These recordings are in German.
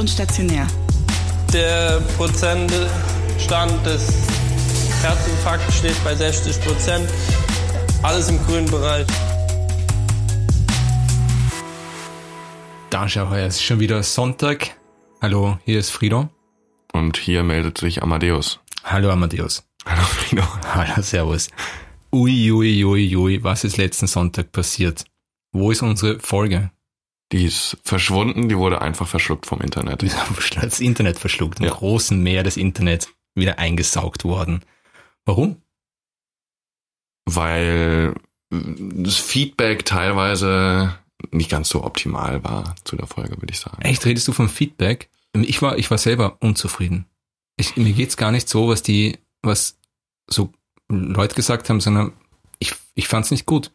und stationär. Der Prozentstand des Herzinfarkts steht bei 60 Prozent. Alles im grünen Bereich. Da schau her, es ist schon wieder Sonntag. Hallo, hier ist Frido. Und hier meldet sich Amadeus. Hallo Amadeus. Hallo Frido. Hallo, Servus. Ui, ui, ui, ui, was ist letzten Sonntag passiert? Wo ist unsere Folge? Die ist verschwunden, die wurde einfach verschluckt vom Internet. Das Internet verschluckt, im Ja. großen Meer des Internets wieder eingesaugt worden. Warum? Weil das Feedback teilweise nicht ganz so optimal war zu der Folge, würde ich sagen. Echt, redest du vom Feedback? Ich war, ich war selber unzufrieden. Ich, mir geht's gar nicht so, was die, was so Leute gesagt haben, sondern ich, ich fand's nicht gut.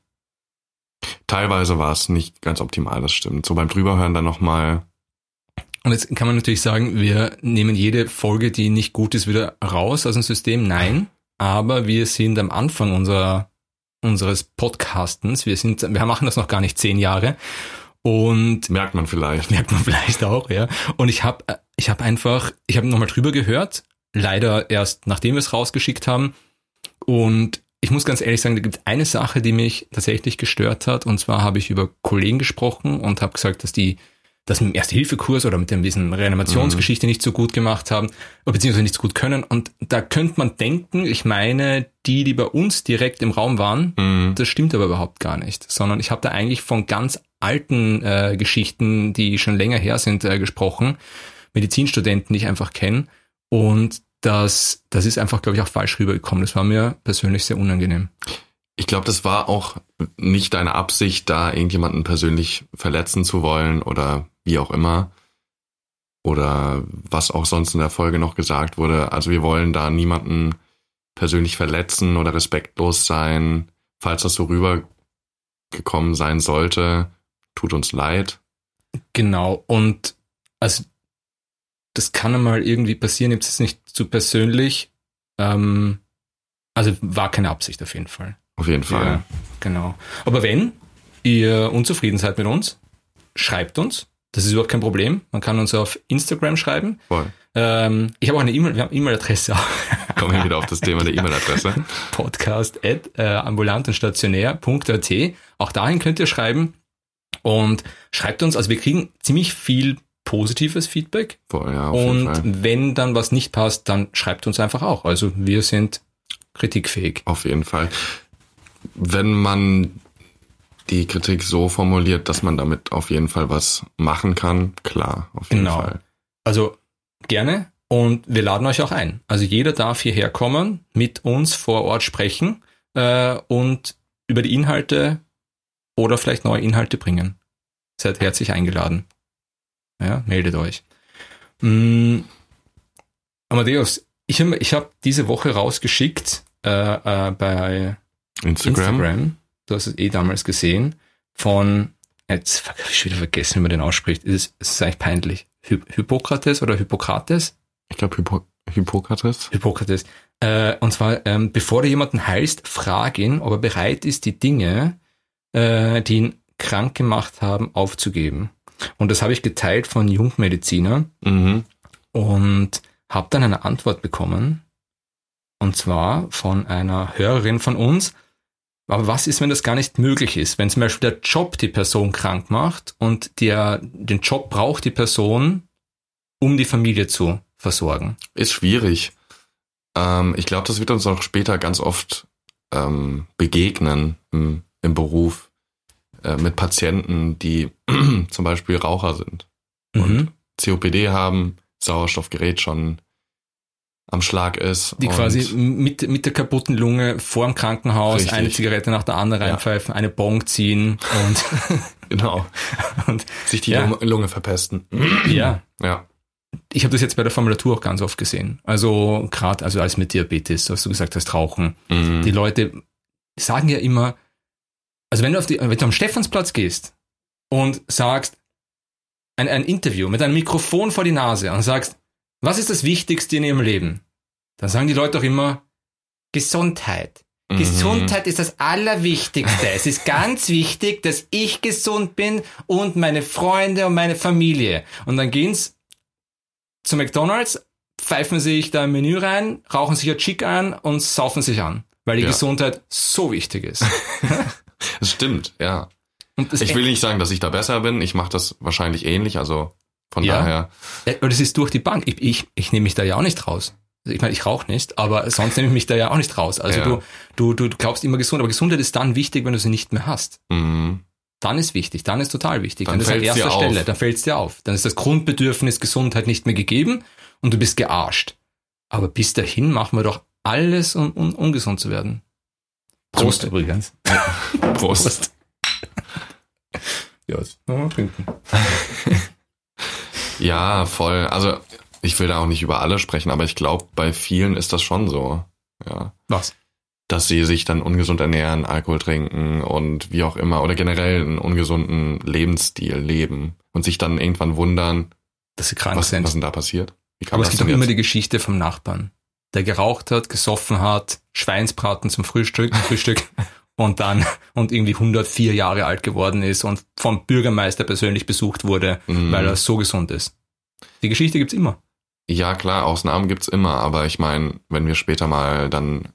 Teilweise war es nicht ganz optimal, das stimmt. So beim Drüberhören dann nochmal, Und jetzt kann man natürlich sagen, wir nehmen jede Folge, die nicht gut ist, wieder raus aus dem System. Nein, aber wir sind am Anfang unserer, unseres Podcastens. Wir sind, wir machen das noch gar nicht zehn Jahre. Und merkt man vielleicht. merkt man vielleicht auch, ja. Und ich habe ich hab einfach, ich habe nochmal drüber gehört, leider erst nachdem wir es rausgeschickt haben. Und ich muss ganz ehrlich sagen, da gibt eine Sache, die mich tatsächlich gestört hat. Und zwar habe ich über Kollegen gesprochen und habe gesagt, dass die das mit dem Erste-Hilfe-Kurs oder mit dem diesen Reanimationsgeschichte nicht so gut gemacht haben, beziehungsweise nicht so gut können. Und da könnte man denken, ich meine, die, die bei uns direkt im Raum waren, Mhm. das stimmt aber überhaupt gar nicht, sondern ich habe da eigentlich von ganz alten äh, Geschichten, die schon länger her sind, äh, gesprochen, Medizinstudenten, die ich einfach kenne. Und das, das ist einfach, glaube ich, auch falsch rübergekommen. Das war mir persönlich sehr unangenehm. Ich glaube, das war auch nicht deine Absicht, da irgendjemanden persönlich verletzen zu wollen oder wie auch immer. Oder was auch sonst in der Folge noch gesagt wurde. Also wir wollen da niemanden persönlich verletzen oder respektlos sein. Falls das so rübergekommen sein sollte, tut uns leid. Genau. Und also das kann einmal irgendwie passieren, jetzt ist nicht zu persönlich. Ähm, also war keine Absicht auf jeden Fall. Auf jeden Fall. Ja, genau. Aber wenn ihr unzufrieden seid mit uns, schreibt uns. Das ist überhaupt kein Problem. Man kann uns auf Instagram schreiben. Voll. Ähm, ich habe auch eine E-Mail, wir haben E-Mail-Adresse auch. Kommen wir wieder auf das Thema der E-Mail-Adresse. Podcast at äh, ambulant und stationär.at. Auch dahin könnt ihr schreiben und schreibt uns, also wir kriegen ziemlich viel positives Feedback Voll, ja, und wenn dann was nicht passt, dann schreibt uns einfach auch. Also wir sind kritikfähig. Auf jeden Fall. Wenn man die Kritik so formuliert, dass man damit auf jeden Fall was machen kann, klar, auf jeden Genau. Fall. Also gerne und wir laden euch auch ein. Also jeder darf hierher kommen, mit uns vor Ort sprechen äh, und über die Inhalte oder vielleicht neue Inhalte bringen. Seid herzlich eingeladen. Ja, meldet euch. Mm, Amadeus, ich habe ich hab diese Woche rausgeschickt äh, äh, bei Instagram. Instagram. Du hast es eh damals gesehen. Von, jetzt habe ich wieder vergessen, wie man den ausspricht. Es ist, es ist eigentlich peinlich. Hy Hippokrates oder Hippokrates? Ich glaube Hippo Hippokrates. Hippokrates. Äh, und zwar, ähm, bevor du jemanden heilst, frag ihn, ob er bereit ist, die Dinge, äh, die ihn krank gemacht haben, aufzugeben. Und das habe ich geteilt von Jungmediziner Mhm. und habe dann eine Antwort bekommen. Und zwar von einer Hörerin von uns. Aber was ist, wenn das gar nicht möglich ist? Wenn zum Beispiel der Job die Person krank macht und der, den Job braucht die Person, um die Familie zu versorgen. Ist schwierig. Ähm, ich glaube, das wird uns auch später ganz oft ähm, begegnen im, im Beruf äh, mit Patienten, die zum Beispiel Raucher sind Mhm. COPD haben, Sauerstoffgerät schon am Schlag ist. Die und quasi mit, mit der kaputten Lunge vor dem Krankenhaus Richtig. eine Zigarette nach der anderen Ja. reinpfeifen, eine Bong ziehen und, genau und sich die Ja. Lunge, Lunge verpesten. ja. Ja, Ich habe das jetzt bei der Formulatur auch ganz oft gesehen. Also gerade also als mit Diabetes, was du gesagt hast, Rauchen. mhm. Die Leute sagen ja immer, also wenn du, auf die, wenn du am Stephansplatz gehst und sagst, ein, ein Interview mit einem Mikrofon vor die Nase und sagst, was ist das Wichtigste in ihrem Leben? Dann sagen die Leute doch immer, Gesundheit. Mhm. Gesundheit ist das Allerwichtigste. es ist ganz wichtig, dass ich gesund bin und meine Freunde und meine Familie. Und dann gehen's zu McDonalds, pfeifen sich da ein Menü rein, rauchen sich ein Chick ein und saufen sich an, weil die Ja. Gesundheit so wichtig ist. Das stimmt, ja. Und Ich will nicht sagen, dass ich da besser bin. Ich mache das wahrscheinlich ähnlich. Also von Ja. daher. Aber das ist durch die Bank. Ich, ich, ich nehme mich da ja auch nicht raus. Also ich meine, ich rauche nicht, aber sonst nehme ich mich da ja auch nicht raus. Also Ja. du, du, du glaubst immer gesund, aber Gesundheit ist dann wichtig, wenn du sie nicht mehr hast. Mhm. Dann ist wichtig, dann ist total wichtig. Dann Dann, ist an erster auf. Stelle, dann fällt es dir auf. Dann ist das Grundbedürfnis Gesundheit nicht mehr gegeben und du bist gearscht. Aber bis dahin machen wir doch alles, um, um ungesund zu werden. Prost übrigens. Prost. Ja, trinken. Ja, voll. Also ich will da auch nicht über alle sprechen, aber ich glaube, bei vielen ist das schon so. Ja. Was? Dass sie sich dann ungesund ernähren, Alkohol trinken und wie auch immer oder generell einen ungesunden Lebensstil leben und sich dann irgendwann wundern, Dass sie krank was, sind. was denn da passiert. Aber es gibt doch denn immer die Geschichte vom Nachbarn, der geraucht hat, gesoffen hat, Schweinsbraten zum Frühstück, Frühstück und dann und irgendwie 104 Jahre alt geworden ist und vom Bürgermeister persönlich besucht wurde, Mhm. weil er so gesund ist. Die Geschichte gibt's immer. Ja, klar, Ausnahmen gibt's immer, aber ich meine, wenn wir später mal dann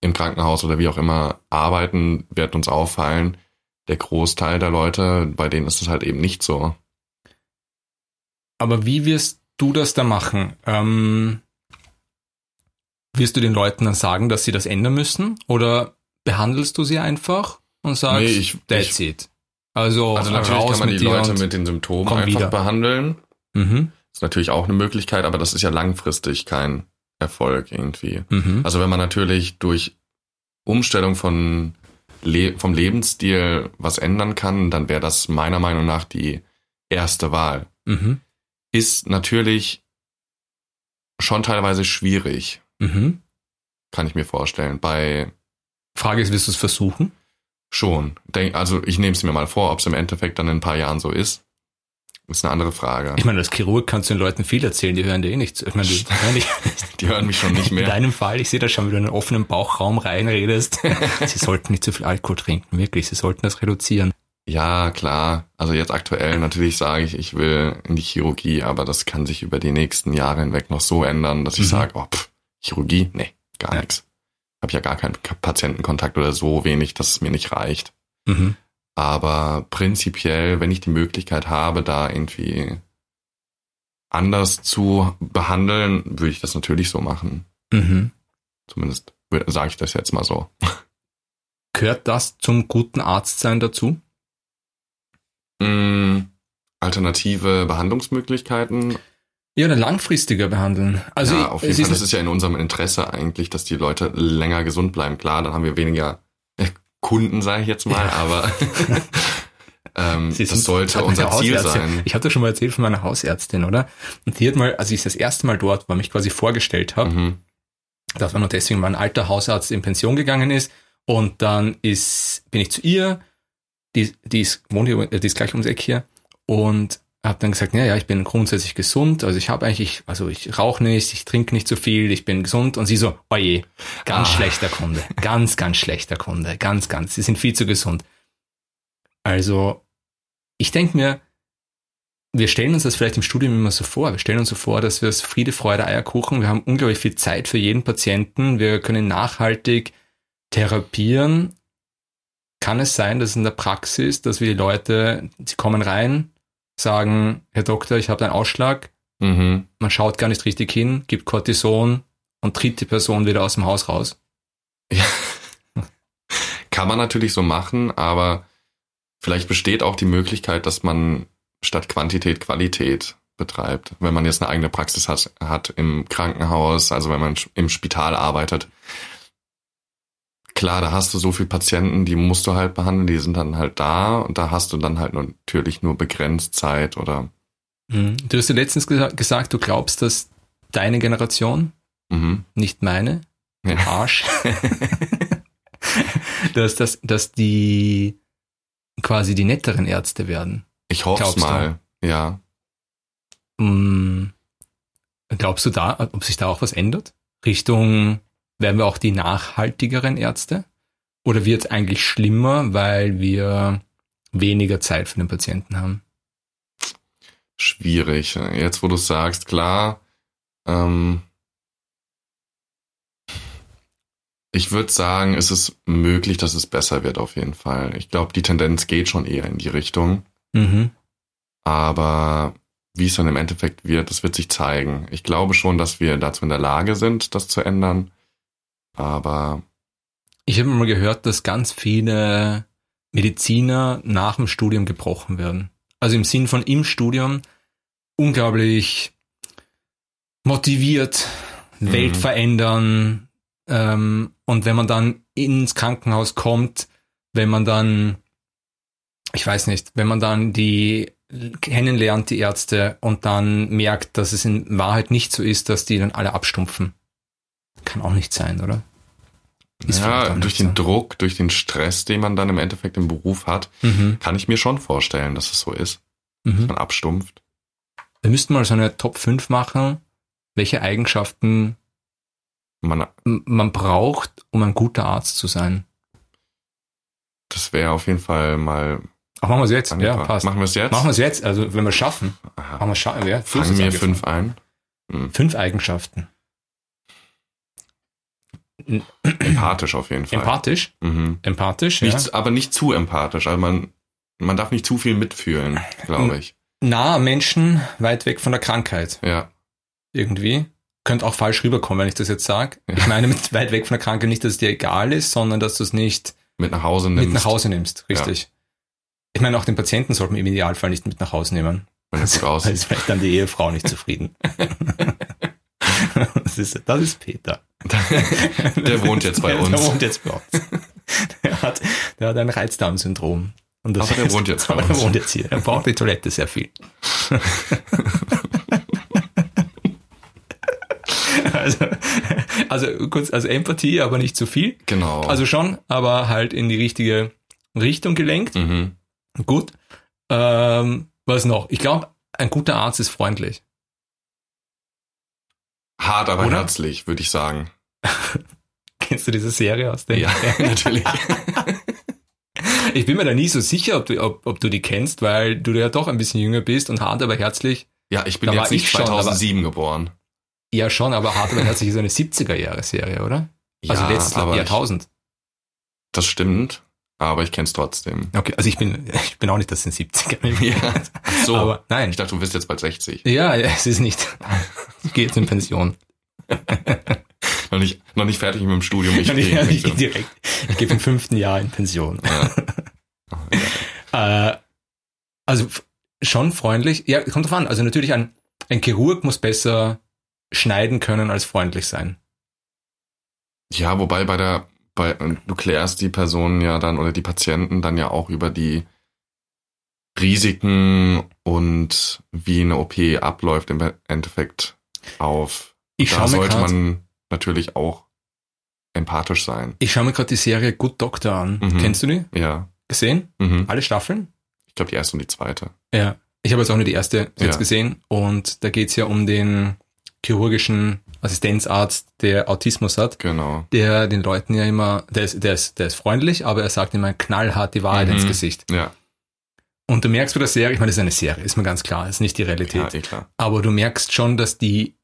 im Krankenhaus oder wie auch immer arbeiten, wird uns auffallen, der Großteil der Leute, bei denen ist es halt eben nicht so. Aber wie wirst du das da machen? Ähm, wirst du den Leuten dann sagen, dass sie das ändern müssen? Oder behandelst du sie einfach und sagst, Nee, ich- that's it? Also, Also natürlich kann man die Leute mit den Symptomen einfach wieder. behandeln. Mhm, ist natürlich auch eine Möglichkeit, aber das ist ja langfristig kein Erfolg irgendwie. mhm. Also wenn man natürlich durch Umstellung von Le vom Lebensstil was ändern kann, dann wäre das meiner Meinung nach die erste Wahl. Mhm. Ist natürlich schon teilweise schwierig, Mhm. kann ich mir vorstellen. Bei Frage ist, wirst du es versuchen? schon. Denk, also ich nehme es mir mal vor, ob es im Endeffekt dann in ein paar Jahren so ist. Ist eine andere Frage. Ich meine, als Chirurg kannst du den Leuten viel erzählen, die hören dir eh nichts. Ich meine, die, hören dich, Die hören mich schon nicht in mehr. deinem Fall, ich sehe das schon, wie du in einen offenen Bauchraum reinredest. sie sollten nicht zu viel Alkohol trinken, wirklich. Sie sollten das reduzieren. Ja, klar. Also jetzt aktuell natürlich sage ich, ich will in die Chirurgie, aber das kann sich über die nächsten Jahre hinweg noch so ändern, dass ich Mhm. sage, oh, pff, Chirurgie? Nee, gar Ja. nichts. Habe ja gar keinen Patientenkontakt oder so wenig, dass es mir nicht reicht. Mhm. Aber prinzipiell, wenn ich die Möglichkeit habe, da irgendwie anders zu behandeln, würde ich das natürlich so machen. Mhm. Zumindest sage ich das jetzt mal so. Gehört das zum guten Arztsein dazu? Mm, alternative Behandlungsmöglichkeiten Ja, oder langfristiger behandeln. Also ja, auf jeden Fall. ist, Das ist ja in unserem Interesse eigentlich, dass die Leute länger gesund bleiben. Klar, dann haben wir weniger äh, Kunden, sage ich jetzt mal, aber ähm, Sie das sind- sollte unser Ziel sein. Ich hatte schon mal erzählt von meiner Hausärztin, oder? Und die hat mal, als ich das erste Mal dort war, mich quasi vorgestellt habe, Mhm. das war nur deswegen, weil ein alter Hausarzt in Pension gegangen ist. Und dann ist, bin ich zu ihr, die, die ist, wohnt hier, äh, die ist gleich ums Eck hier, und habe dann gesagt, ja, ja, ich bin grundsätzlich gesund, also ich habe eigentlich, also ich rauche nicht, ich trinke nicht so viel, ich bin gesund. Und sie so, oje, ganz Ah. schlechter Kunde, ganz, ganz schlechter Kunde, ganz, ganz, sie sind viel zu gesund. Also, ich denke mir, wir stellen uns das vielleicht im Studium immer so vor. Wir stellen uns so vor, dass wir es Friede, Freude, Eierkuchen, wir haben unglaublich viel Zeit für jeden Patienten, wir können nachhaltig therapieren. Kann es sein, dass in der Praxis, dass wir die Leute, sie kommen rein, sagen, Herr Doktor, ich habe einen Ausschlag, Mhm. man schaut gar nicht richtig hin, gibt Cortison und tritt die Person wieder aus dem Haus raus. Kann man natürlich so machen, aber vielleicht besteht auch die Möglichkeit, dass man statt Quantität Qualität betreibt. Wenn man jetzt eine eigene Praxis hat, hat im Krankenhaus, also wenn man im Spital arbeitet. Klar, da hast du so viele Patienten, die musst du halt behandeln, die sind dann halt da und da hast du dann halt natürlich nur begrenzt Zeit oder Mhm. Du hast ja letztens gesa gesagt, du glaubst, dass deine Generation, mhm. nicht meine, Ja. Arsch, dass, dass, dass die quasi die netteren Ärzte werden. Ich hoffe es Glaubst du? mal, ja. Mm, Glaubst du da, ob sich da auch was ändert? Richtung, werden wir auch die nachhaltigeren Ärzte? Oder wird es eigentlich schlimmer, weil wir weniger Zeit für den Patienten haben? schwierig. Jetzt, wo du sagst, klar, ähm, ich würde sagen, es ist möglich, dass es besser wird auf jeden Fall. Ich glaube, die Tendenz geht schon eher in die Richtung. Mhm. Aber wie es dann im Endeffekt wird, das wird sich zeigen. Ich glaube schon, dass wir dazu in der Lage sind, das zu ändern. Aber Ich habe mal gehört, dass ganz viele Mediziner nach dem Studium gebrochen werden. Also im Sinn von im Studium unglaublich motiviert, Mhm. Welt verändern. Ähm, und wenn man dann ins Krankenhaus kommt, wenn man dann, ich weiß nicht, wenn man dann die kennenlernt, die Ärzte, und dann merkt, dass es in Wahrheit nicht so ist, dass die dann alle abstumpfen. Kann auch nicht sein, oder? Ist ja, durch den so. Druck, durch den Stress, den man dann im Endeffekt im Beruf hat, Mhm. kann ich mir schon vorstellen, dass es so ist. Mhm. Man abstumpft. Wir müssten mal so eine Top 5 machen, welche Eigenschaften Man, man braucht, um ein guter Arzt zu sein. das wäre auf jeden Fall mal Ach, machen wir es jetzt. Ja, passt. Machen wir es jetzt? Machen wir es jetzt. Also, wenn wir es schaffen, Aha. machen wir es schaffen. Ja, Fangen wir fünf ein. Hm. Fünf Eigenschaften. Empathisch auf jeden Fall. Empathisch. Mhm. Empathisch, ja. Nicht, Aber nicht zu empathisch. Also man, man darf nicht zu viel mitfühlen, glaube ich. Nah am Menschen, weit weg von der Krankheit. Ja. Irgendwie. Könnte auch falsch rüberkommen, wenn ich das jetzt sage. Ich meine mit weit weg von der Krankheit nicht, dass es dir egal ist, sondern dass du es nicht Mit nach Hause nimmst. mit nach Hause nimmst. Richtig. Ich meine, auch den Patienten sollte man im Idealfall nicht mit nach Hause nehmen. Wenn es gut Weil aussieht. ist vielleicht dann die Ehefrau nicht zufrieden. das, ist, das ist Peter. Der wohnt jetzt bei uns. Der wohnt jetzt bei uns. Der hat, der hat ein Reizdarmsyndrom. Und das Aber der ist- wohnt jetzt bei aber uns. Der wohnt jetzt hier. Er braucht die Toilette sehr viel. also, also kurz, also Empathie, aber nicht zu viel. Genau. Also schon, aber halt in die richtige Richtung gelenkt. mhm. Gut. Ähm, was noch? Ich glaube, ein guter Arzt ist freundlich. Hart, aber Oder? herzlich, würde ich sagen. Kennst du diese Serie aus der? Ja, natürlich. Ich bin mir da nie so sicher, ob du, ob, ob du die kennst, weil du ja doch ein bisschen jünger bist und hart aber herzlich. Ja, ich bin Da jetzt nicht ich schon, aber- 2007 geboren. Ja, schon, aber hart aber herzlich ist eine 70er-Jahre-Serie, oder? Also ja, letztes aber ich, Jahrtausend. das stimmt, aber ich kenn's trotzdem. Okay, also ich bin, ich bin auch nicht das in 70er. Ja. So. Aber nein. ich dachte, du bist jetzt bald 60. Ja, ja, es ist nicht. Ich gehe jetzt in Pension. Noch nicht, noch nicht fertig mit dem Studium. Ich Ich, gehe ich, Pension. direkt. Ich gehe im fünften Jahr in Pension. Ja. Äh, also schon freundlich. Ja, kommt drauf an. Also natürlich ein, ein Chirurg muss besser schneiden können als freundlich sein. Ja, wobei bei der, bei, du klärst die Personen ja dann oder die Patienten dann ja auch über die Risiken und wie eine OP abläuft im Endeffekt auf. Ich da schaue sollte man natürlich auch empathisch sein. ich schau mir gerade die Serie Good Doctor an. Mhm. Kennst du die? Ja. Gesehen? Mhm. Alle Staffeln? Ich glaube, die erste und die zweite. Ja. Ich habe jetzt auch nur die erste jetzt Ja. gesehen und da geht's ja um den chirurgischen Assistenzarzt, der Autismus hat, Genau. der den Leuten ja immer, der ist, der ist, der ist freundlich, aber er sagt immer knallhart die Wahrheit Mhm. ins Gesicht. Ja, Und du merkst bei der Serie, ich meine, das ist eine Serie, ist mir ganz klar, ist nicht die Realität. ja, eh klar. Aber du merkst schon, dass die,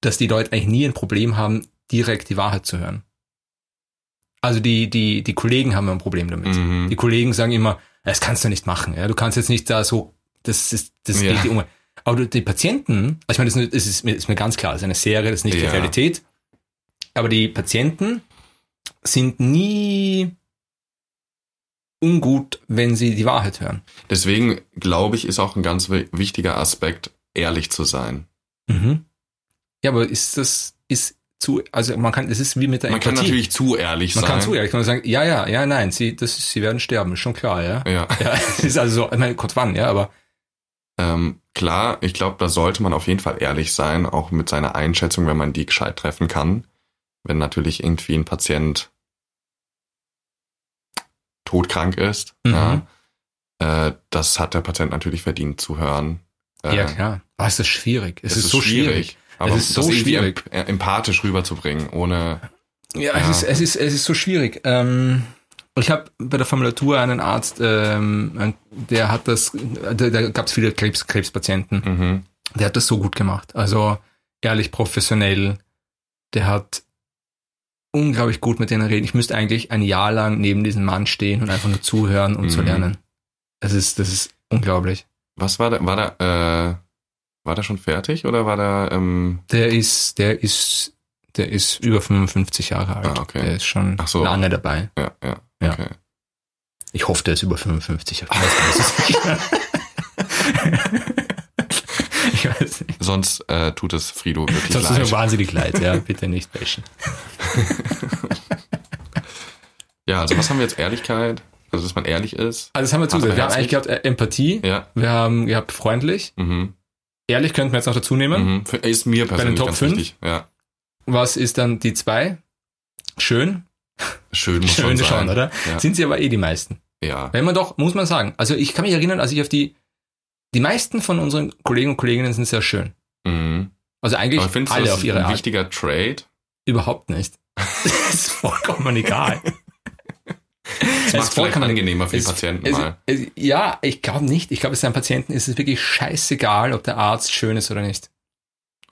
dass die Leute eigentlich nie ein Problem haben, direkt die Wahrheit zu hören. Also die, die, die Kollegen haben ein Problem damit. Mhm. Die Kollegen sagen immer, das kannst du nicht machen. Ja? Du kannst jetzt nicht da so, das ist, das Ja. geht die um. Aber die Patienten, also ich meine, das ist, mir, ist mir ganz klar, das ist eine Serie, das ist nicht die Ja. Realität. Aber die Patienten sind nie ungut, wenn sie die Wahrheit hören. Deswegen glaube ich, ist auch ein ganz wi- wichtiger Aspekt, ehrlich zu sein. Mhm. Ja, aber ist das, ist zu, also man kann, das ist wie mit der Man kann natürlich zu ehrlich man sein. kann zu ehrlich, man kann sagen, ja, ja, ja, nein, sie, das sie werden sterben, ist schon klar, ja. Ja. Ja, es ist also so, ich meine, Gott wann, ja, aber Ähm, klar, ich glaube, da sollte man auf jeden Fall ehrlich sein, auch mit seiner Einschätzung, wenn man die gescheit treffen kann. Wenn natürlich irgendwie ein Patient todkrank ist, Mhm. ja, äh, das hat der Patient natürlich verdient zu hören. Äh, ja, klar. Aber es ist schwierig. Es, ist, so schwierig. Aber Es ist so schwierig. emp- empathisch rüberzubringen, ohne Ja, Ja. Es, ist, es, ist, es ist so schwierig. Ähm, Ich habe bei der Formulatur einen Arzt, ähm, der hat das, da, da gab es viele Krebs, Krebspatienten. Mhm. Der hat das so gut gemacht. Also ehrlich, professionell. Der hat unglaublich gut mit denen reden. Ich müsste eigentlich ein Jahr lang neben diesem Mann stehen und einfach nur zuhören und zu Mhm. lernen. Das ist, das ist unglaublich. Was war da, war da, äh, war der schon fertig oder war der, ähm, Der ist, der ist, der ist über 55 Jahre alt. Ah, okay. Der ist schon so. lange dabei. ja, ja, Ja. okay. Ich hoffe, der ist über 55. Ich ich weiß nicht. Sonst äh, tut es Frido wirklich Sonst ist mir leid. wahnsinnig leid, ja. Bitte nicht bashen. Ja, also was haben wir jetzt? Ehrlichkeit? Also, dass man ehrlich ist? Also das haben wir zusätzlich. Wir haben eigentlich gehabt äh, Empathie. Ja. Wir haben gehabt freundlich. Mhm. Ehrlich könnten wir jetzt noch dazu nehmen. Mhm. Für- Ist mir persönlich Top ganz fünf? wichtig. Ja. Was ist dann die zwei? Schön. Schön muss Schön schon sein. schon, oder? Ja. Sind sie aber eh die meisten. ja. Wenn man doch, muss man sagen. Also ich kann mich erinnern, als ich auf die, die meisten von unseren Kollegen und Kolleginnen sind sehr schön. Mhm. Also eigentlich Aber findest du, alle das auf ist ihre ein Art. wichtiger Trade? Überhaupt nicht. Das ist vollkommen egal. Das macht vielleicht angenehmer für die es- Patienten es, mal. Es, ja, ich glaube nicht. Ich glaube, es seinen Patienten ist es wirklich scheißegal, ob der Arzt schön ist oder nicht.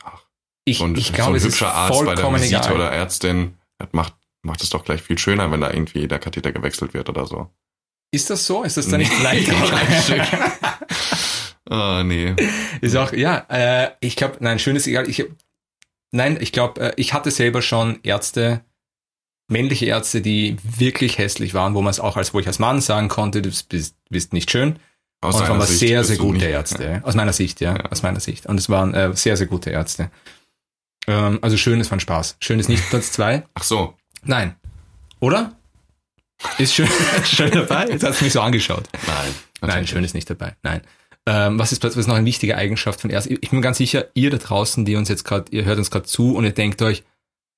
Ach, Ich, Und ich so glaube, ein es ist hübscher Arzt bei der vollkommen Visite egal. oder Ärztin macht, macht es doch gleich viel schöner, wenn da irgendwie der Katheter gewechselt wird oder so. Ist das so? Ist das dann nicht Nee, leicht? kein Stück. Ah, nee. Ist auch, ja, äh, ich glaube, nein, schön ist egal. Ich, nein, ich glaube, äh, ich hatte selber schon Ärzte, männliche Ärzte, die wirklich hässlich waren, wo man es auch als, wo ich als Mann sagen konnte, du bist, bist nicht schön. Aus und es waren Sicht sehr, sehr gute nicht- Ärzte. Aus meiner Sicht, ja, Ja. Aus meiner Sicht. Und es waren äh, sehr, sehr gute Ärzte. Ähm, also schön ist von Spaß. Schön ist nicht Platz zwei. Ach so. Nein. Oder? Ist schön, schön dabei? Jetzt hast du mich so angeschaut. Nein. Nein, schön ist nicht dabei. Nein. Ähm, was ist ist noch eine wichtige Eigenschaft von Ärzten? Ich bin mir ganz sicher, ihr da draußen, die uns jetzt gerade, ihr hört uns gerade zu und ihr denkt euch,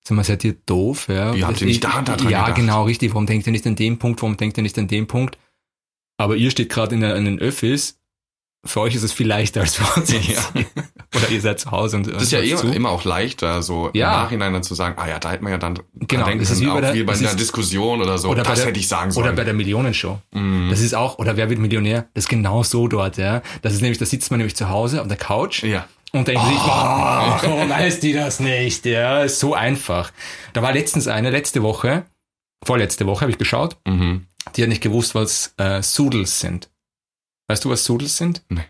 sag mal, seid ihr doof? Ja, Wie habt ihr nicht da- da dran Ja, gedacht? genau, richtig. Warum denkt ihr nicht an den Punkt? Warum denkt ihr nicht an den Punkt? Aber ihr steht gerade in, in den Öffis. Für euch ist es viel leichter als für uns. Ja. Oder ihr seid zu Hause und Das ist ja zu. immer auch leichter, so Ja. im Nachhinein dann zu sagen, ah ja, da hätte man ja dann Genau, denken das ist wie bei auch der- wie bei einer Diskussion oder so. oder bei das der- hätte ich sagen sollen. Oder bei der Millionenshow. Mhm. Das ist auch, oder wer wird Millionär? Das ist genau so dort, ja. Das ist nämlich, da sitzt man nämlich zu Hause auf der Couch ja. und denkt sich, oh, warum weiß die das nicht? Ja, ist so einfach. Da war letztens eine, letzte Woche, vorletzte Woche habe ich geschaut, Mhm. die hat nicht gewusst, was äh, Sudels sind. Weißt du, was Sudels sind? Nee.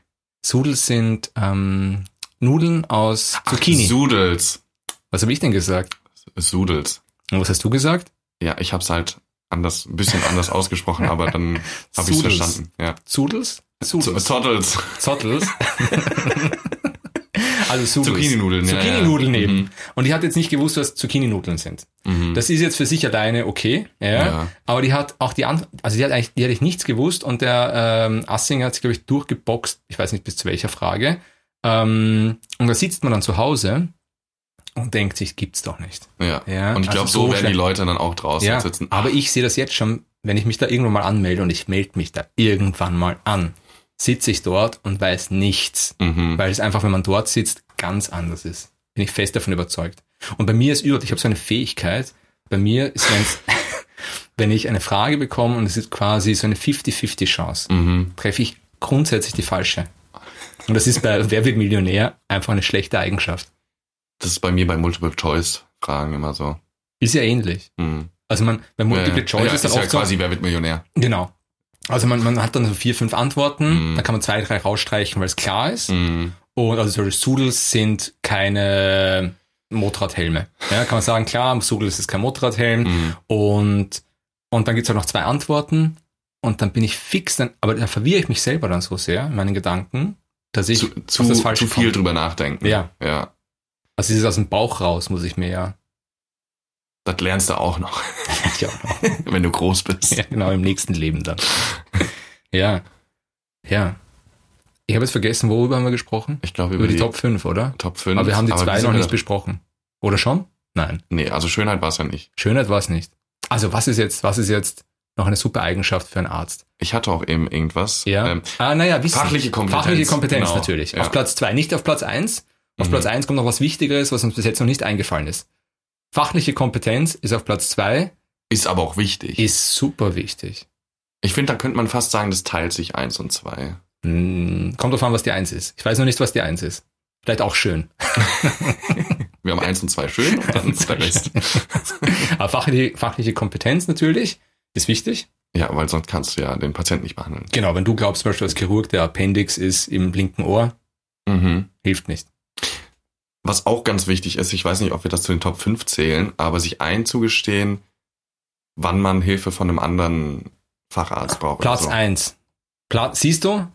Sudels sind ähm, Nudeln aus Zucchini. Ach, Sudels. was habe ich denn gesagt? Sudels. Und was hast du gesagt? Ja, ich habe es halt anders, ein bisschen anders ausgesprochen, aber dann habe ich verstanden. Ja. Sudels? Sudels. Zottels. Zottels. also Sudels. Zucchini-Nudeln, ja, Zucchini-Nudeln ja. eben. Mhm. Und die hat jetzt nicht gewusst, was Zucchini-Nudeln sind. Mhm. Das ist jetzt für sich alleine okay, ja. Ja. Aber die hat auch die Antwort, also die hat eigentlich, die hat nichts gewusst und der ähm, Assinger hat sich, glaube ich, durchgeboxt, ich weiß nicht bis zu welcher Frage. Ähm, und da sitzt man dann zu Hause und denkt sich, gibt's doch nicht. ja. Ja, Und ich glaube, also so so werden die. Leute dann auch draußen Ja, sitzen. aber ich sehe das jetzt schon, wenn ich mich da irgendwann mal anmelde und ich melde mich da irgendwann mal an, sitze ich dort und weiß nichts, Mhm. weil es einfach, wenn man dort sitzt, ganz anders ist. Bin ich fest davon überzeugt. Und bei mir ist überhaupt, ich habe so eine Fähigkeit, bei mir ist, wenn ich eine Frage bekomme und es ist quasi so eine 50-50 Chance, Mhm. treffe ich grundsätzlich die falsche. Und das ist bei Wer wird Millionär einfach eine schlechte Eigenschaft. Das ist bei mir bei Multiple-Choice-Fragen immer so. Ist ja ähnlich. Mhm. Also man, bei Multiple ja, Choice ja, ist ist ja oft so, quasi, wer wird Millionär? Genau. Also man, man hat dann so vier, fünf Antworten, Mhm. dann kann man zwei, drei rausstreichen, weil es klar ist. Mhm. Und also so Sudels sind keine Motorradhelme. Ja, kann man sagen, klar, Sudels ist kein Motorradhelm. Mhm. Und, und dann gibt's auch noch zwei Antworten. Und dann bin ich fix, dann, aber da verwirre ich mich selber dann so sehr in meinen Gedanken, dass ich Zu, zu, das Falsche zu viel komme. drüber nachdenken. Ja. Ja. Also dieses aus dem Bauch raus muss ich mir ja, Das lernst du auch noch, ja, wenn du groß bist. ja genau im nächsten Leben dann. ja, ja. Ich habe jetzt vergessen, worüber haben wir gesprochen? Ich glaube, Über die Top 5, oder? Top 5. Aber wir haben die zwei noch nicht besprochen. Oder schon? Nein. Nee, also Schönheit war es ja nicht. Schönheit war es nicht. Also was ist jetzt, was ist jetzt noch eine super Eigenschaft für einen Arzt? Ich hatte auch eben irgendwas. Ja. Ähm, ah, naja, Wissen. fachliche Kompetenz. Fachliche Kompetenz Genau. natürlich. Ja. Auf Platz zwei, nicht auf Platz eins. Auf Mhm. Platz eins kommt noch was Wichtigeres, was uns bis jetzt noch nicht eingefallen ist. Fachliche Kompetenz ist auf Platz zwei. Ist aber auch wichtig. Ist super wichtig. Ich finde, da könnte man fast sagen, das teilt sich eins und zwei. Hm, kommt drauf an, was die Eins ist. Ich weiß noch nicht, was die Eins ist. Vielleicht auch schön. Wir haben eins und zwei schön und dann der Rest. Aber fachliche, fachliche Kompetenz natürlich ist wichtig. Ja, weil sonst kannst du ja den Patienten nicht behandeln. Genau, wenn du glaubst zum Beispiel als Chirurg, der Appendix ist im linken Ohr, Mhm. hilft nicht. Was auch ganz wichtig ist, ich weiß nicht, ob wir das zu den Top 5 zählen, aber sich einzugestehen, wann man Hilfe von einem anderen Facharzt braucht. Platz so. eins. Pla siehst du?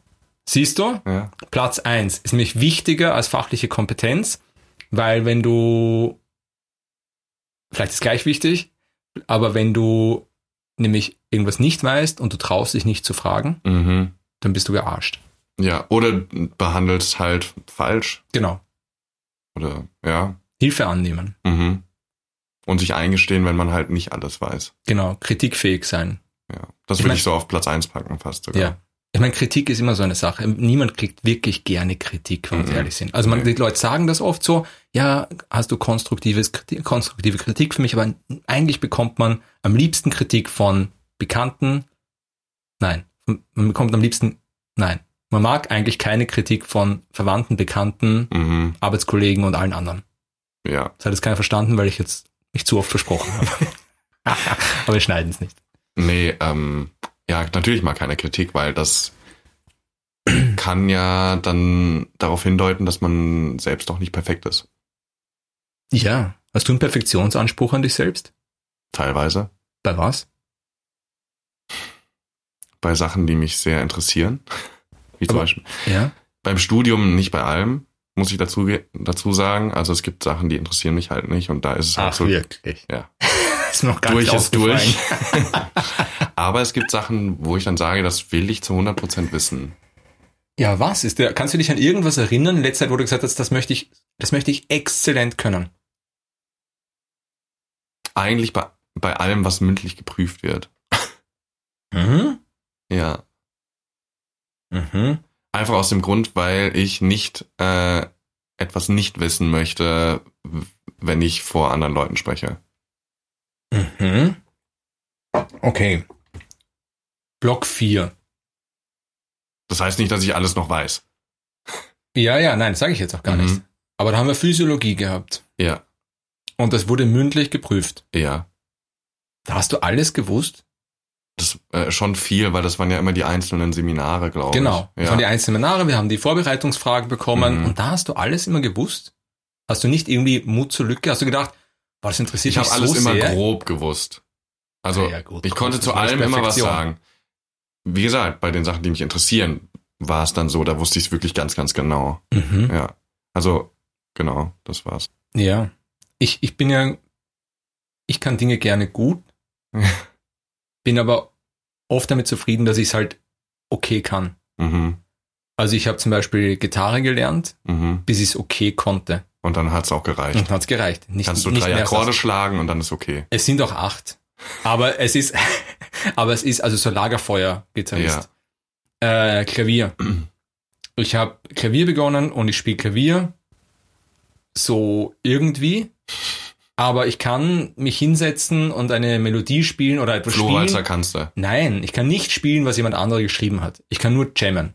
Siehst du? Ja. Platz eins ist nämlich wichtiger als fachliche Kompetenz, weil wenn du, vielleicht ist gleich wichtig, aber wenn du nämlich irgendwas nicht weißt und du traust dich nicht zu fragen, Mhm. dann bist du gearscht. Ja, oder behandelst halt falsch. Genau. Oder ja. Hilfe annehmen. Mhm. Und sich eingestehen, wenn man halt nicht alles weiß. Genau. Kritikfähig sein. Ja. Das Ich würde mein- ich so auf Platz eins packen fast sogar. Ja. Ich meine, Kritik ist immer so eine Sache. Niemand kriegt wirklich gerne Kritik, wenn wir Mhm. ehrlich sind. Also man, Nee. die Leute sagen das oft so, ja, hast du konstruktives, Kritik- konstruktive Kritik für mich, aber eigentlich bekommt man am liebsten Kritik von Bekannten. Nein, man bekommt am liebsten, nein. Man mag eigentlich keine Kritik von Verwandten, Bekannten, Mhm. Arbeitskollegen und allen anderen. Ja. Das hat jetzt keiner verstanden, weil ich jetzt nicht zu oft versprochen habe. aber wir schneiden es nicht. Nee, ähm, ja, natürlich mal keine Kritik, weil das kann ja dann darauf hindeuten, dass man selbst doch nicht perfekt ist. Ja. Hast du einen Perfektionsanspruch an dich selbst? Teilweise. Bei was? Bei Sachen, die mich sehr interessieren. Wie zum Aber- Beispiel Ja. beim Studium nicht bei allem, muss ich dazu, dazu sagen. Also es gibt Sachen, die interessieren mich halt nicht und da ist es halt so wirklich. Ja. ist noch gar durch nicht ist durch. Aber es gibt Sachen, wo ich dann sage, das will ich zu 100% wissen. Ja, was ist der? Kannst du dich an irgendwas erinnern? In letzter Zeit, wo du gesagt hast, das möchte ich, das möchte ich exzellent können. Eigentlich bei, bei allem, was mündlich geprüft wird. Mhm. Ja. Mhm. Einfach aus dem Grund, weil ich nicht äh, etwas nicht wissen möchte, wenn ich vor anderen Leuten spreche. Mhm. Okay. Block 4. Das heißt nicht, dass ich alles noch weiß. Ja, ja, nein, sage ich jetzt auch gar Mhm. nicht. Aber da haben wir Physiologie gehabt. Ja, Und das wurde mündlich geprüft. ja. Da hast du alles gewusst? Das äh, schon viel, weil das waren ja immer die einzelnen Seminare, glaube Genau. ich. Das waren die Ja. einzelnen Seminare, wir haben die Vorbereitungsfragen bekommen Mhm. und da hast du alles immer gewusst? Hast du nicht irgendwie Mut zur Lücke? Hast du gedacht, das interessiert Ich habe mich alles so immer sehr? grob gewusst. Also Ja, gut, ich konnte zu alles allem immer was sagen. Wie gesagt, bei den Sachen, die mich interessieren, war es dann so, da wusste ich es wirklich ganz, ganz genau. Mhm. Ja. Also, genau, das war's. Ja. Ich, ich bin ja, ich kann Dinge gerne gut, bin aber oft damit zufrieden, dass ich es halt okay kann. Mhm. Also ich habe zum Beispiel Gitarre gelernt, Mhm. bis ich es okay konnte. Und dann hat's auch gereicht. Und hat's gereicht. Nicht, Kannst du nicht drei als Akkorde schlagen und dann ist okay. Es sind auch acht. Aber es ist, aber es ist also so Lagerfeuer-Gitarrist. Äh, Klavier. Ich habe Klavier begonnen und ich spiele Klavier so irgendwie. Aber ich kann mich hinsetzen und eine Melodie spielen oder etwas Florwalzer spielen. kannst du. Nein, ich kann nicht spielen, was jemand anderer geschrieben hat. Ich kann nur jammen.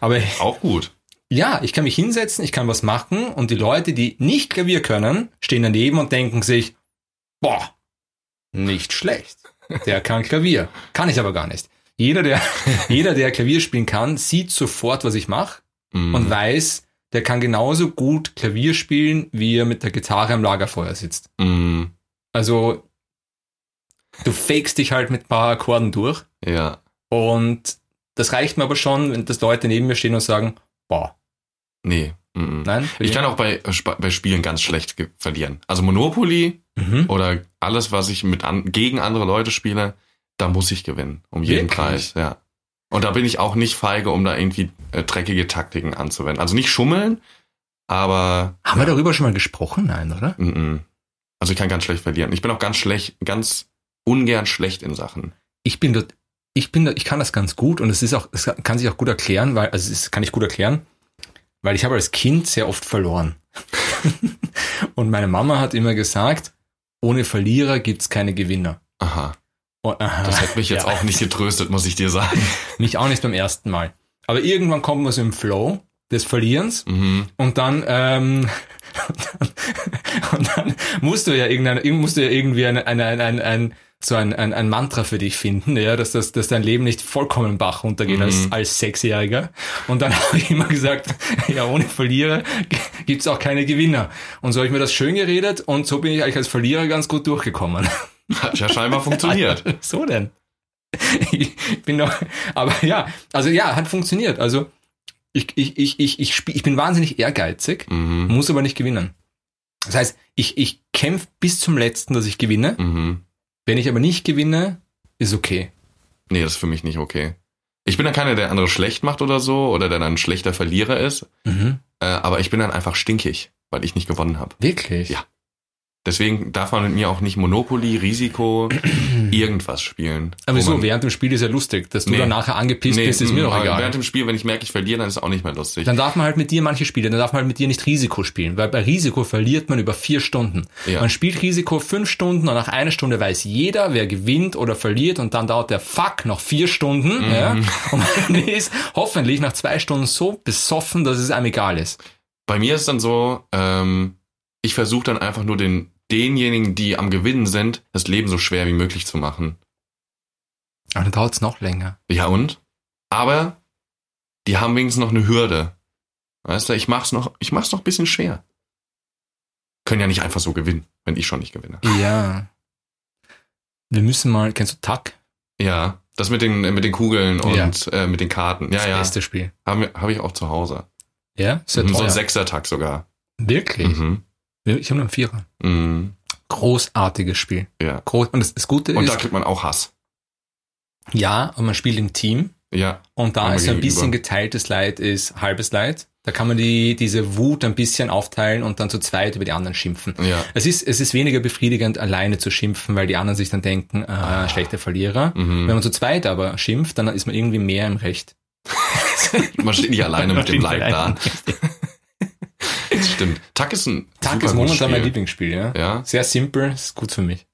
Aber Auch gut. ja, ich kann mich hinsetzen, ich kann was machen und die Leute, die nicht Klavier können, stehen daneben und denken sich, boah, nicht schlecht. Der kann Klavier. Kann ich aber gar nicht. Jeder, der, jeder, der Klavier spielen kann, sieht sofort, was ich mache Mhm. und weiß, der kann genauso gut Klavier spielen, wie er mit der Gitarre am Lagerfeuer sitzt. Mhm. Also, du fakest dich halt mit ein paar Akkorden durch Ja. und das reicht mir aber schon, wenn das Leute neben mir stehen und sagen, boah, Nee. Mhm. nein. Ich kann auch bei, bei Spielen ganz schlecht verlieren. Also Monopoly Mhm. oder alles, was ich mit an, gegen andere Leute spiele, da muss ich gewinnen. Um jeden Wirklich? Preis, ja. Und da bin ich auch nicht feige, um da irgendwie äh, dreckige Taktiken anzuwenden. Also nicht schummeln, aber Haben wir darüber schon mal gesprochen? Nein, oder? mhm. also ich kann ganz schlecht verlieren. Ich bin auch ganz schlecht, ganz ungern schlecht in Sachen. Ich bin dort, ich bin da, ich kann das ganz gut und es ist auch, es kann sich auch gut erklären, weil, also es kann ich gut erklären, weil ich habe als Kind sehr oft verloren. und meine Mama hat immer gesagt, ohne Verlierer gibt's keine Gewinner. Aha. Und, aha, Das hätte mich jetzt ja. auch nicht getröstet, muss ich dir sagen. Mich auch nicht beim ersten Mal. Aber irgendwann kommt man so im Flow des Verlierens Mhm. und dann, ähm, und dann musst du ja irgendein, musst du ja irgendwie ein, ein, ein, ein, ein so ein, ein, ein Mantra für dich finden, ja, dass, das, dass dein Leben nicht vollkommen Bach runtergeht Mhm. als, als Sechsjähriger. Und dann habe ich immer gesagt, ja, ohne Verlierer gibt's auch keine Gewinner. Und so habe ich mir das schön geredet und so bin ich eigentlich als Verlierer ganz gut durchgekommen. Hat ja scheinbar funktioniert. so denn? Ich bin doch, aber ja, also ja, hat funktioniert. Also ich, ich, ich, ich, ich, spiel, ich bin wahnsinnig ehrgeizig, Mhm. muss aber nicht gewinnen. Das heißt, ich, ich kämpfe bis zum letzten, dass ich gewinne. Mhm. Wenn ich aber nicht gewinne, ist okay. Nee, das ist für mich nicht okay. Ich bin dann keiner, der andere schlecht macht oder so, oder der dann ein schlechter Verlierer ist, Mhm. äh, aber ich bin dann einfach stinkig, weil ich nicht gewonnen habe. Wirklich? Ja. Deswegen darf man mit mir auch nicht Monopoly, Risiko, irgendwas spielen. Aber wieso? Während dem Spiel ist ja lustig. Dass du Nee. dann nachher angepisst bist, ist mir doch egal. Während dem Spiel, wenn ich merke, ich verliere, dann ist es auch nicht mehr lustig. Dann darf man halt mit dir manche Spiele, dann darf man halt mit dir nicht Risiko spielen, weil bei Risiko verliert man über vier Stunden. Ja. Man spielt Risiko fünf Stunden und nach einer Stunde weiß jeder, wer gewinnt oder verliert und dann dauert der Fuck noch vier Stunden. Mhm. Ja, und man ist hoffentlich nach zwei Stunden so besoffen, dass es einem egal ist. Bei mir ist dann so, ähm, ich versuche dann einfach nur den denjenigen, die am Gewinnen sind, das Leben so schwer wie möglich zu machen. Aber dann dauert es noch länger. Ja und? Aber die haben wenigstens noch eine Hürde. Weißt du, ich mach's noch, ich mach's noch ein bisschen schwer. Können ja nicht einfach so gewinnen, wenn ich schon nicht gewinne. Ja. Wir müssen mal, kennst du Tack? Ja, das mit den mit den Kugeln und Ja. äh, mit den Karten. Ja, Das ja, beste Spiel. habe hab ich auch zu Hause. Ja? Ist ja so teuer. ein Sechsertag sogar. Wirklich? Mhm. Ich habe nur einen Vierer. Mhm. Großartiges Spiel. Ja. Groß. Und das, das Gute Und ist, da kriegt man auch Hass. ja, und man spielt im Team. Ja. Und da ist ein bisschen geteiltes Leid ist halbes Leid. Da kann man die, diese Wut ein bisschen aufteilen und dann zu zweit über die anderen schimpfen. Ja. Es ist, es ist weniger befriedigend, alleine zu schimpfen, weil die anderen sich dann denken, ah, schlechter Verlierer. Mhm. Wenn man zu zweit aber schimpft, dann ist man irgendwie mehr im Recht. Man steht nicht alleine mit dem Leid da. Das stimmt. Tack ist ein Tag ist momentan mein Spiel. Lieblingsspiel, ja. Ja. Sehr simpel, ist gut für mich.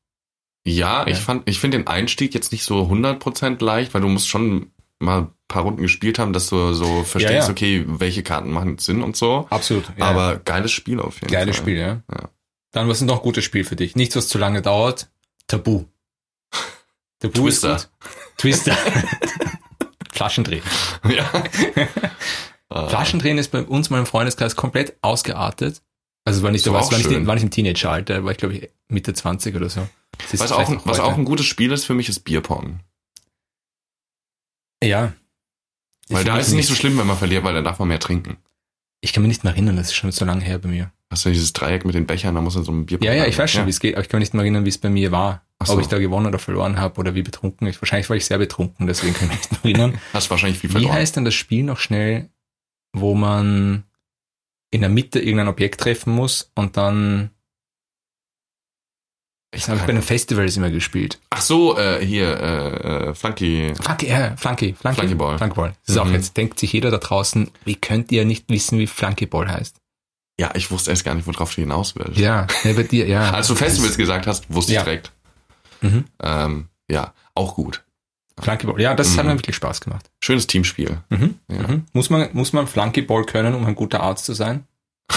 Ja, ich Ja. fand, ich finde den Einstieg jetzt nicht so 100% leicht, weil du musst schon mal ein paar Runden gespielt haben, dass du so verstehst, Ja, ja. okay, welche Karten machen Sinn und so. Absolut. Ja, Aber geiles Spiel auf jeden Geiles Fall. Spiel, ja. Dann, was ist noch ein gutes Spiel für dich? Nichts, was zu lange dauert. Tabu. Tabu Twister. Twister. Flaschendrehen. Ja. Äh, Flaschendrehen ist bei uns im Freundeskreis komplett ausgeartet. Also war nicht, doch war, nicht, war nicht im Teenageralter, war ich glaube ich Mitte 20 oder so. Was, auch, noch was auch ein gutes Spiel ist für mich, ist Bierpong. Ja. Weil Ich da ist es nicht so schlimm, wenn man verliert, weil da darf man mehr trinken. Ich kann mich nicht mehr erinnern, das ist schon so lange her bei mir. Hast du dieses Dreieck mit den Bechern, da muss man so ein Bierpong Ja, ja, ich weiß schon, wie es geht, aber ich kann mich nicht mehr erinnern, wie es bei mir war. So. Ob ich da gewonnen oder verloren habe oder wie betrunken ich. Wahrscheinlich war ich sehr betrunken, deswegen kann ich mich nicht mehr erinnern. Hast wahrscheinlich viel Wie verloren. heißt denn das Spiel noch schnell, wo man in der Mitte irgendein Objekt treffen muss und dann. Das habe ich bei den Festivals immer gespielt. Ach so, äh, hier, äh, äh, Flunky. Flunky, äh, Flunky, Flunky. Flunkyball. Das ist auch Mhm. jetzt, denkt sich jeder da draußen, wie könnt ihr nicht wissen, wie Flunkyball heißt? Ja, ich wusste erst gar nicht, worauf du hinaus willst. Ja, ja bei dir, ja. Als du Festivals gesagt hast, wusste Ja. ich direkt. Mhm. Ähm, ja, auch gut. Flunkyball. Ja, das hat Mhm. mir wirklich Spaß gemacht. Schönes Teamspiel. Mhm. Ja. Mhm. Muss man, muss man Flunkyball können, um ein guter Arzt zu sein?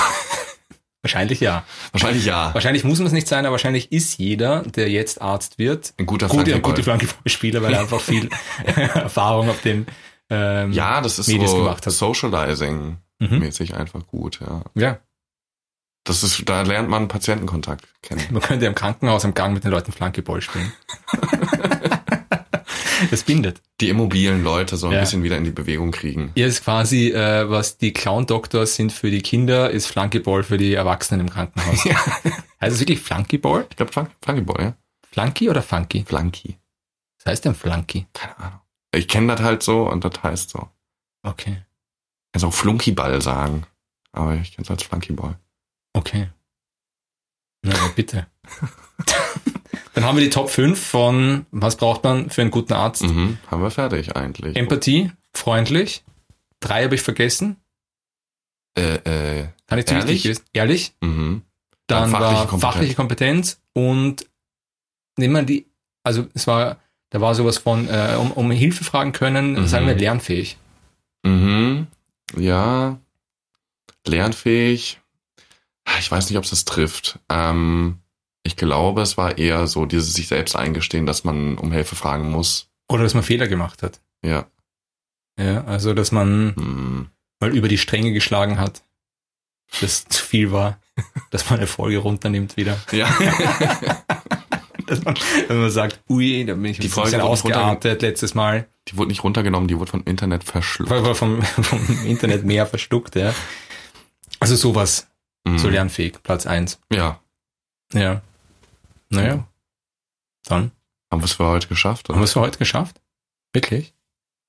Wahrscheinlich ja. Wahrscheinlich ja. Wahrscheinlich muss man es nicht sein, aber wahrscheinlich ist jeder, der jetzt Arzt wird, Ein guter gute, Flunkyball. gute Flunkyball-Spieler, weil er einfach viel Erfahrung auf den ähm, Ja, das ist Medis so gemacht hat. Socializing-mäßig Mhm. einfach gut, ja. Ja, Das ist, da lernt man Patientenkontakt kennen. man könnte im Krankenhaus am Gang mit den Leuten Flunkyball spielen. das bindet. Die immobilen Leute so ein Ja. bisschen wieder in die Bewegung kriegen. Ihr ist quasi, äh, was die Clown-Doktors sind für die Kinder, ist Flunkyball für die Erwachsenen im Krankenhaus. Ja. Heißt es wirklich Flunkyball? Ich glaube Flunk Flunkyball, ja? Flunky oder Funky? Flunky. Was heißt denn Flunky? Keine Ahnung. Ich kenne das halt so und das heißt so. Okay. Ich kann auch Flunkyball sagen. Aber ich kenne es als Flunkyball. Okay. Na, bitte. Dann haben wir die Top 5 von, was braucht man für einen guten Arzt? Mhm, haben wir fertig eigentlich. Empathie, freundlich. Drei habe ich vergessen. Äh, äh, Kann ich ziemlich Ehrlich? wichtig ist. Ehrlich. mhm. Dann Dann fachliche war Kompetenz. fachliche Kompetenz und nehmen wir die also es war, da war sowas von, äh, um, um Hilfe fragen können, Mhm. sagen wir lernfähig. Mhm. Ja. Lernfähig. Ich weiß nicht, ob es das trifft. Ähm, ich glaube, es war eher so dieses sich selbst eingestehen, dass man um Hilfe fragen muss. Oder dass man Fehler gemacht hat. Ja. Ja, also dass man Hm. mal über die Stränge geschlagen hat. Das zu viel war, dass man eine Folge runternimmt wieder. Ja. Dass man, wenn man sagt, ui, da bin ich Die ein Folge bisschen ausgeartet letztes Mal. die wurde nicht runtergenommen, die wurde vom Internet verschluckt. Wir vom, vom Internet mehr verstuckt, ja. Also sowas, Mhm. so lernfähig, Platz eins. Ja. Ja. Naja. Dann Haben wir es für heute geschafft? haben Oder? wir es für heute geschafft. Wirklich?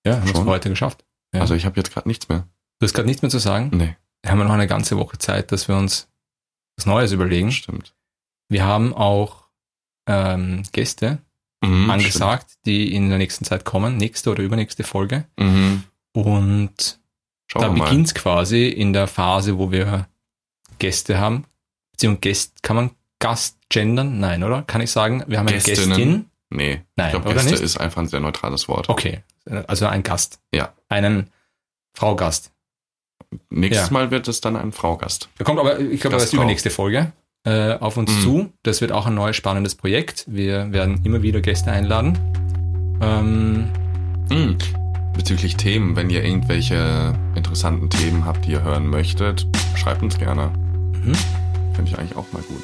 Ja, haben wir es für heute geschafft. Ja. Also ich habe jetzt gerade nichts mehr. Du hast gerade nichts mehr zu sagen. Nee, Wir haben ja noch eine ganze Woche Zeit, dass wir uns was Neues überlegen. stimmt. Wir haben auch ähm, Gäste Mhm, angesagt, die in der nächsten Zeit kommen, nächste oder übernächste Folge. stimmt. Mhm. Und Schauen da wir beginnt es quasi in der Phase, wo wir Gäste haben. Beziehungsweise Gäst, kann man Gast gendern? Nein, oder? Kann ich sagen, wir haben eine Gästinnen? Gästin. Nee, Nein, ich glaube, Gäste nicht? ist einfach ein sehr neutrales Wort. Okay, also ein Gast. Ja. Einen Frau Gast. Nächstes Ja. Mal wird es dann ein Fraugast. Da kommt aber, ich glaube, das ist übernächste Folge äh, auf uns Mhm. zu. Das wird auch ein neues spannendes Projekt. Wir werden immer wieder Gäste einladen. Ähm, Mhm. Bezüglich Themen, wenn ihr irgendwelche interessanten Themen habt, die ihr hören möchtet, schreibt uns gerne. mhm. Finde ich eigentlich auch mal gut.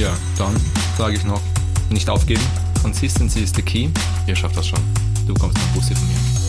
Ja, dann sage ich noch, nicht aufgeben. Consistency is the key. Ihr schafft das schon. Du kommst nach Busse von mir.